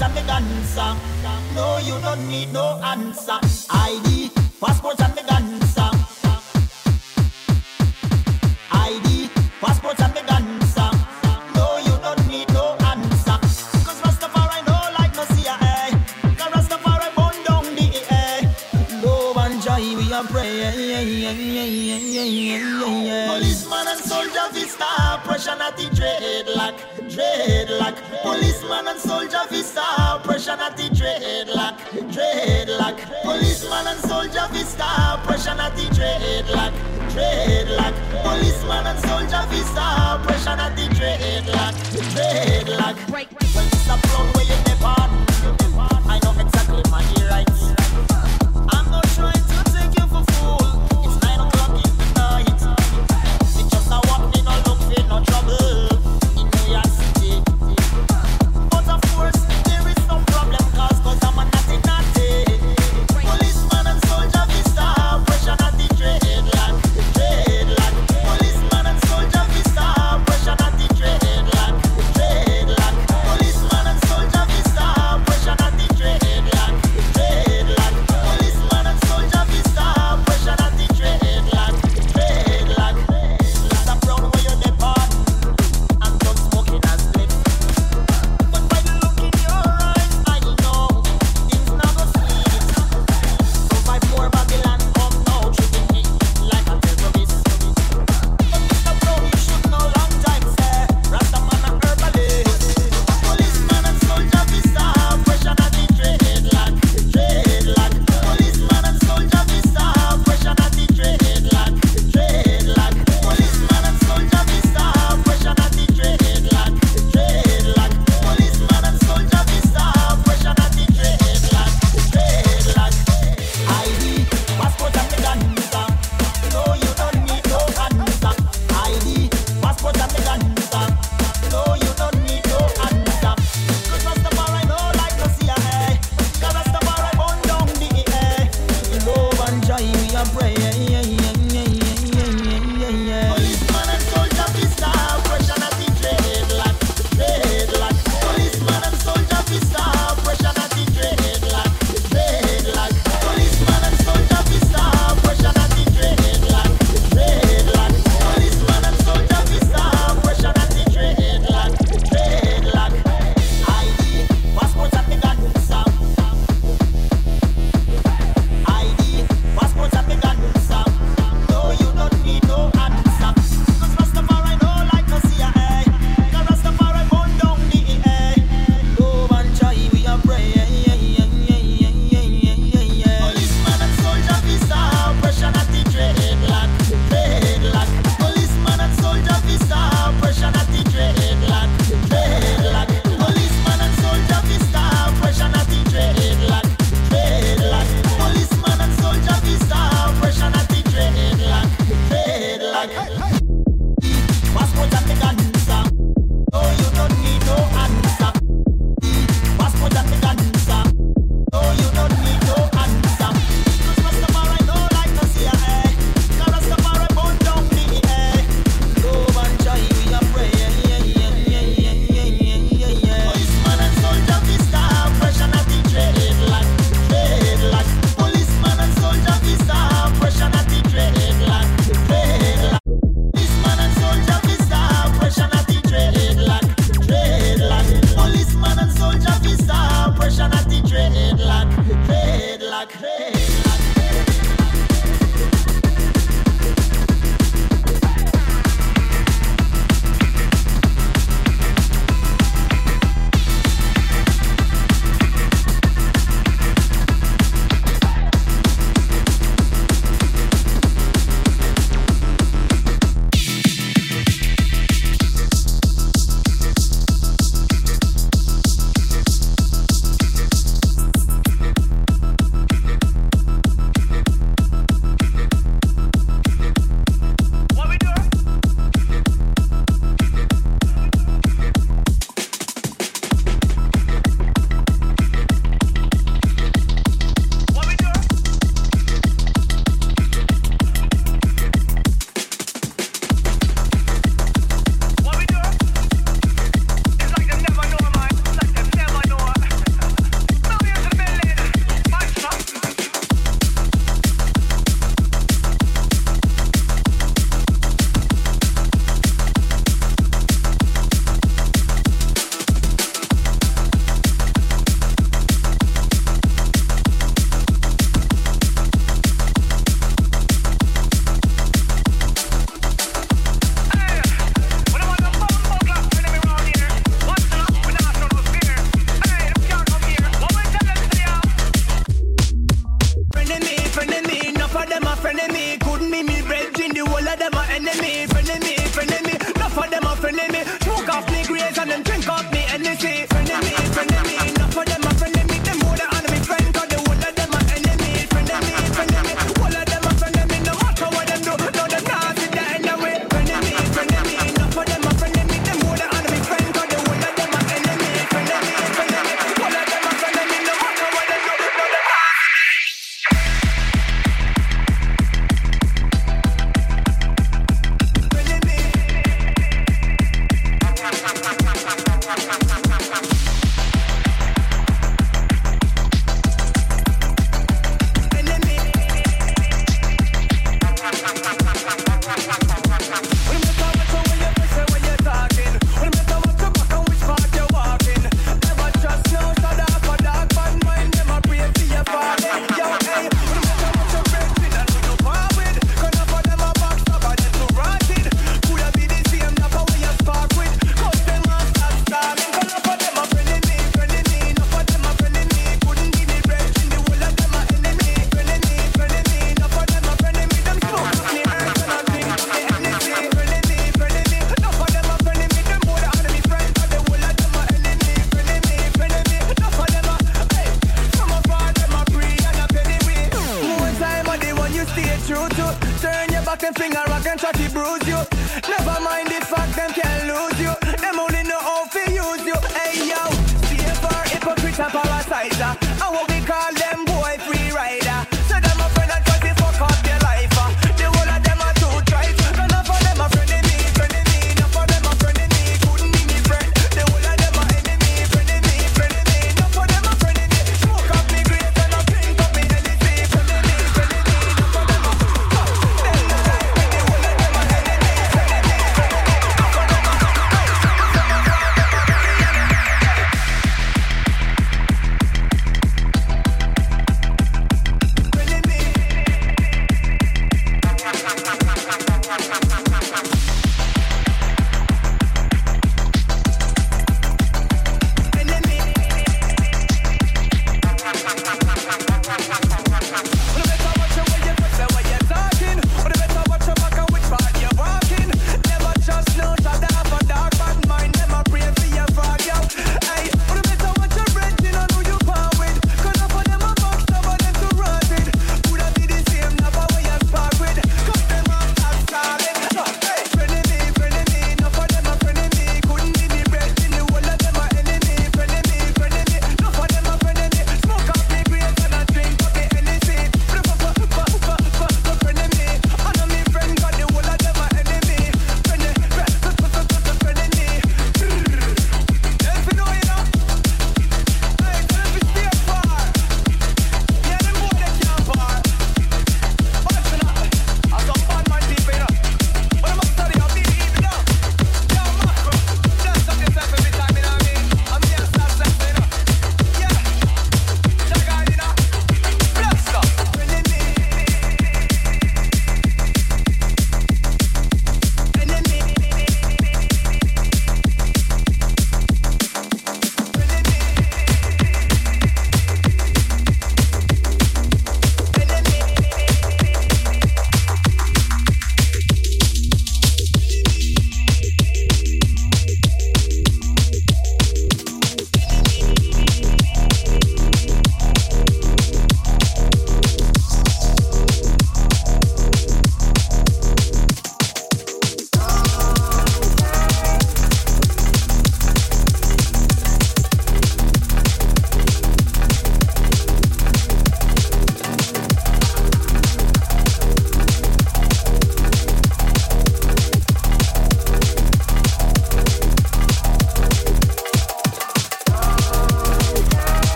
passport and me dance. No, you don't need no answer. ID, passport and me dance. ID, passport and me dance. No, you don't need no answer. Rastafari no like no see Rastafari burn down the eh. Love and joy we are praying. Policeman and soldier vista, pressure not the dreadlock, dreadlock. Policeman and soldier vista, oppression at the dreadlock, dreadlock. Policeman and soldier vista, oppression at the dreadlock, dreadlock. Policeman and soldier vista, oppression at the dreadlock, dreadlock. Break, break. When it's a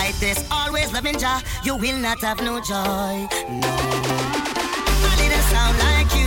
fight this. Always loving Jah, you will not have no joy. No. I didn't sound like you.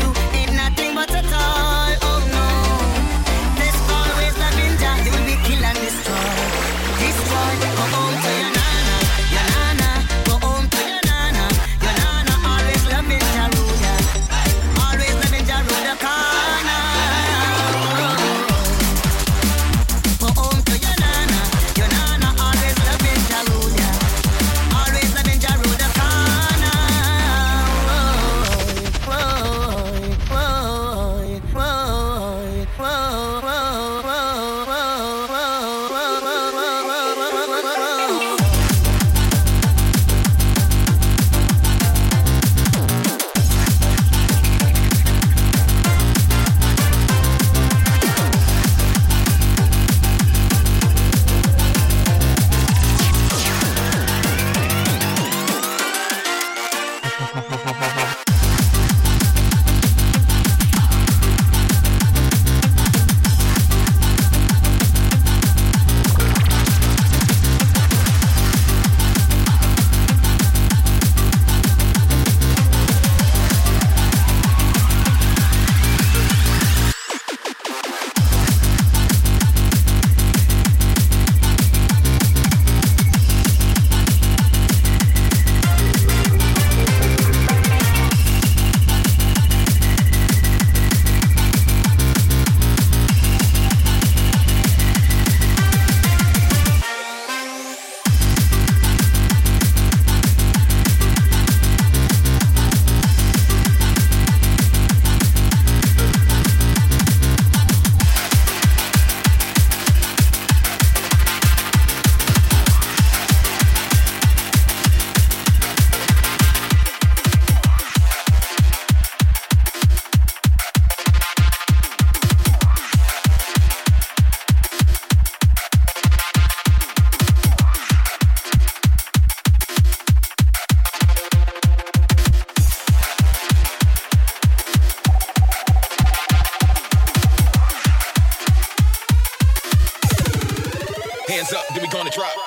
Hands up, then we gonna drop.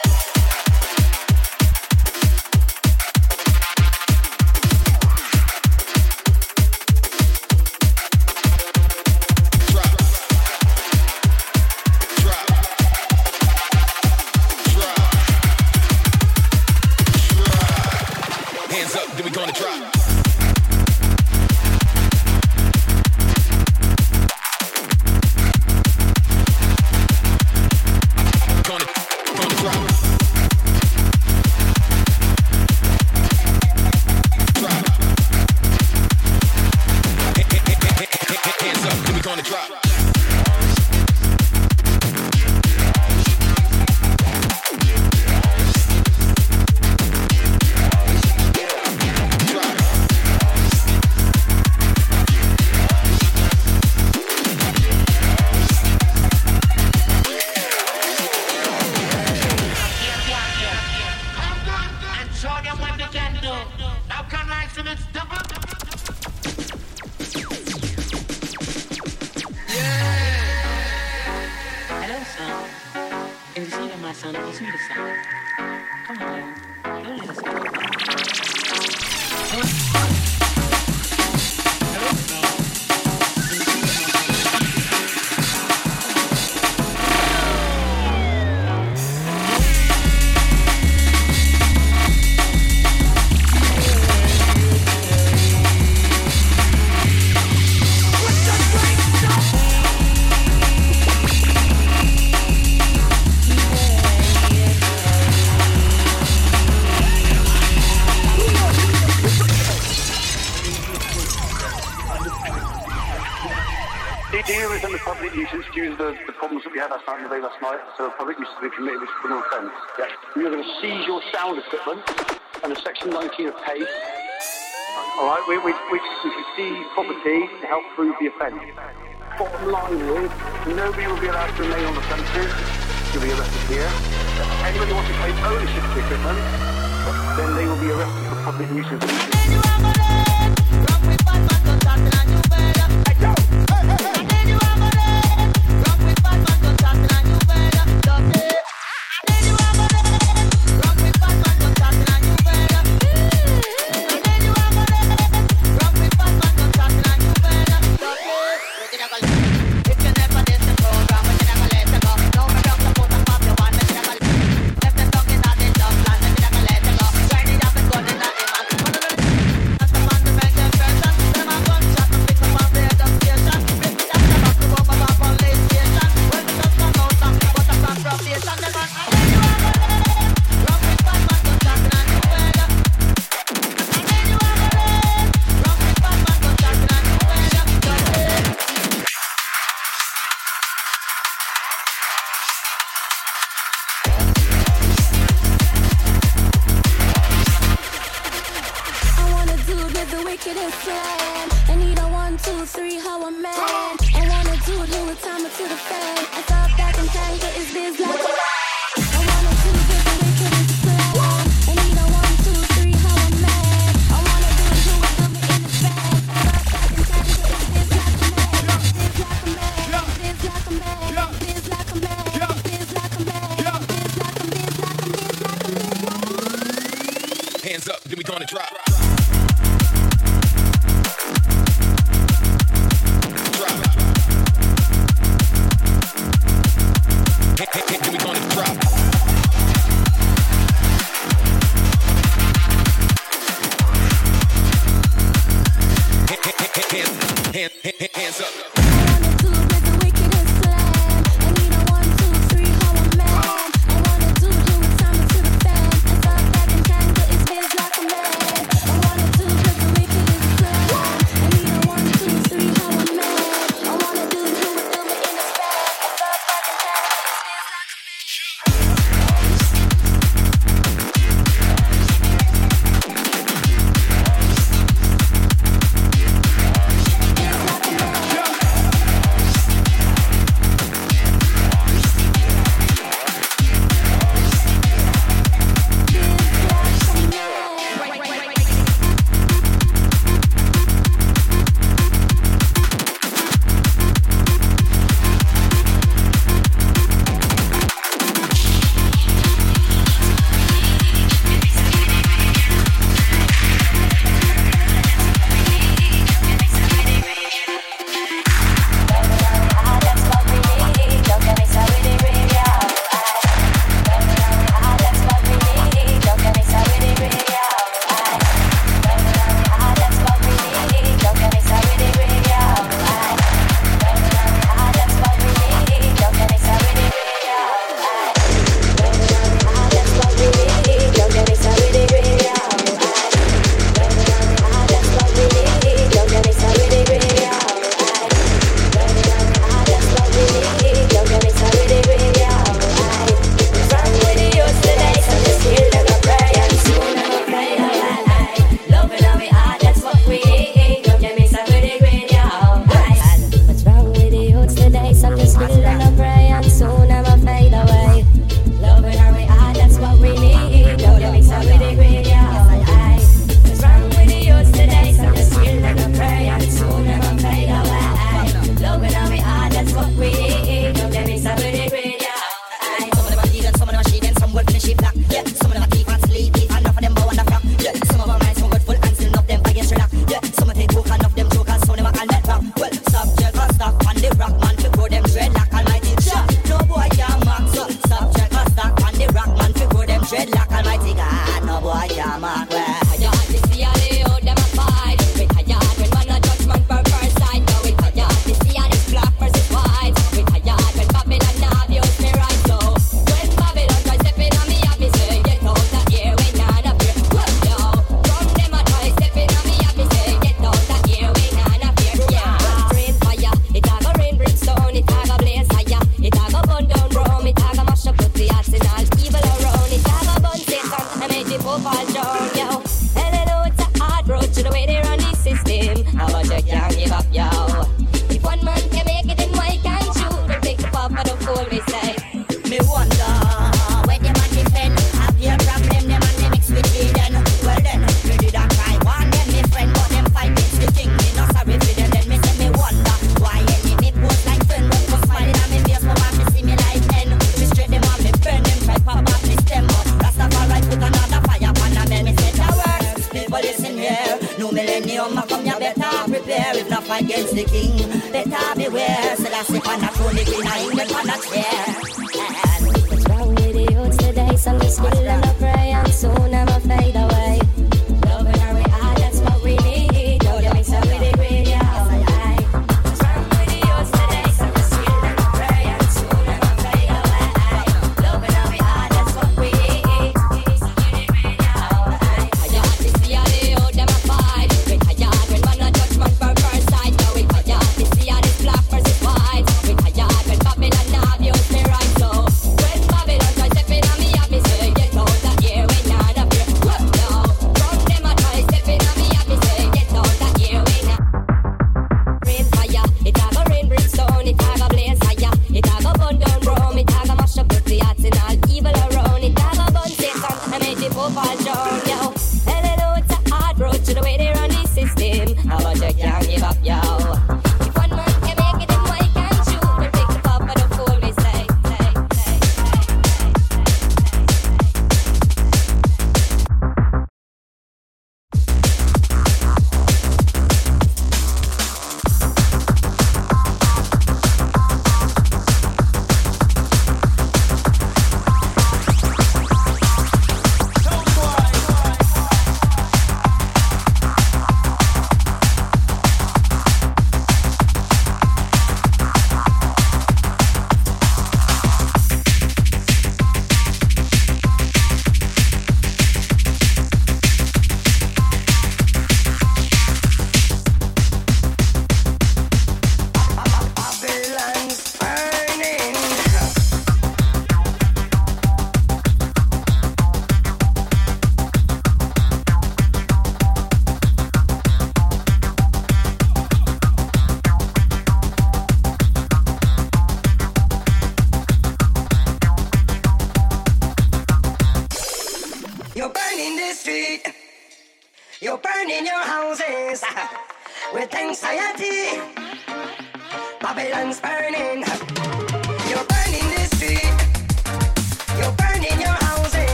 equipment and a section 19 of PACE. All right, we, we, we, we can see property to help prove the offence. Bottom line is, nobody will be allowed to remain on the premises. You'll be arrested here. If anybody wants to claim ownership of the equipment, then they will be arrested for public nuisance.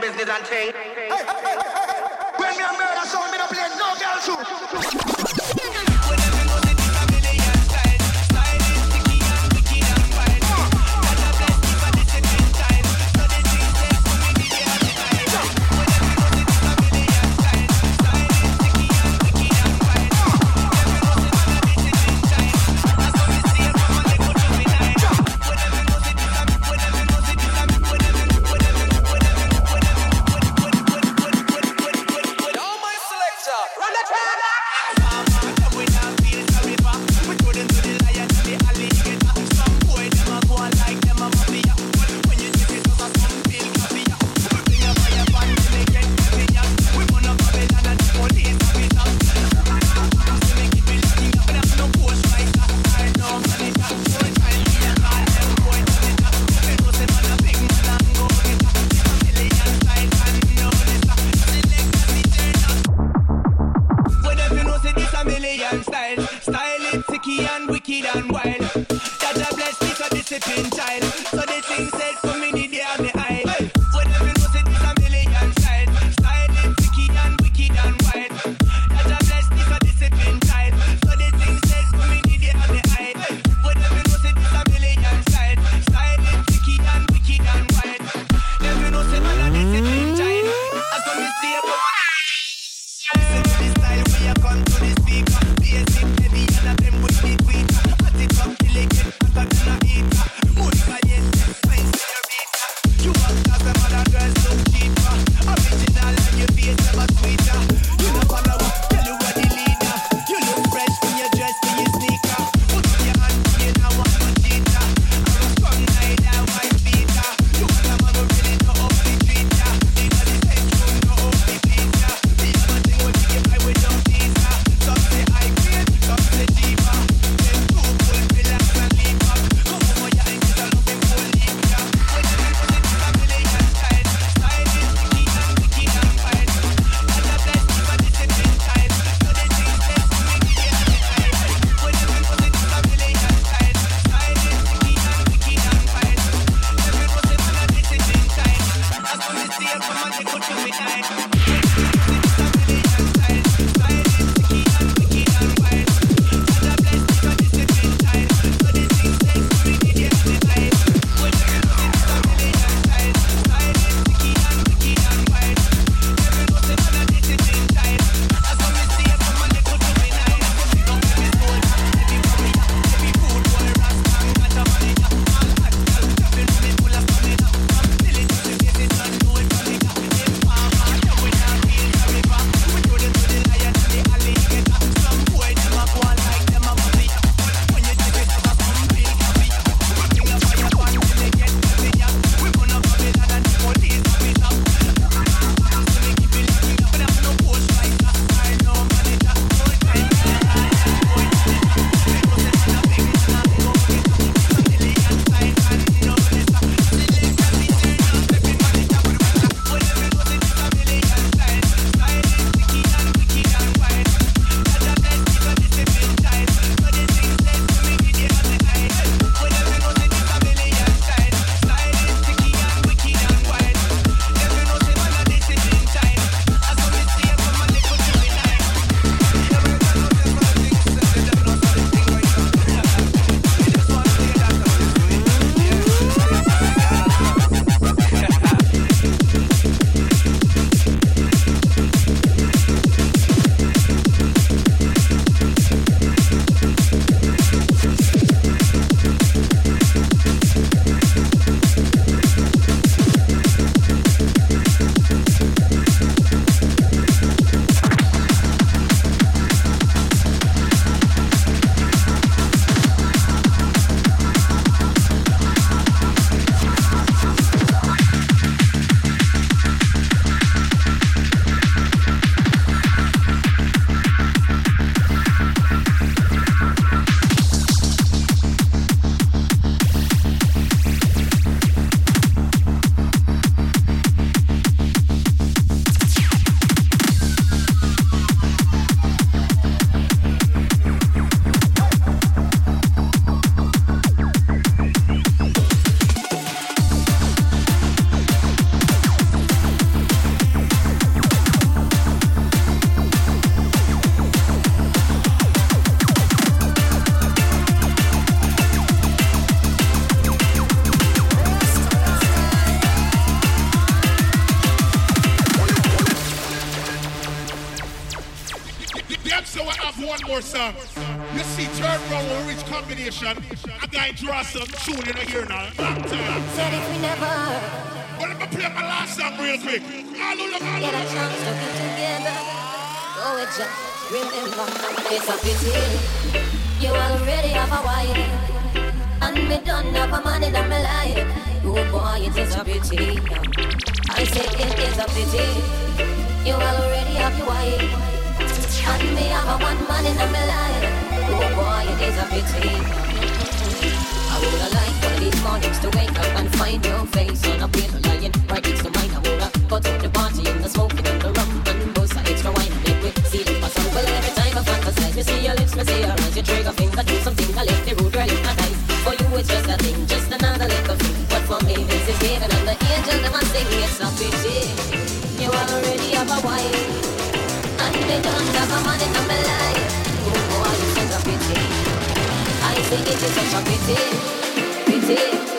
business and thing. Hey, hey, hey, when me a murder sound, me no play no girl too. might draw some tune in here now. Long. Uh, Said if we never. But let me play my last song real quick. Hallelujah, hallelujah. Get a chance to be together. Oh, it's just remember. It's a pity. You already have a wife. And me done have a man in my life. Oh boy, it is a pity. I say it is a pity. You already have your wife. And me have a one man in my life. Oh boy, it is a pity would have liked one of these mornings to wake up and find your face on a pillow lying right next to mine. It is such a pity, pity.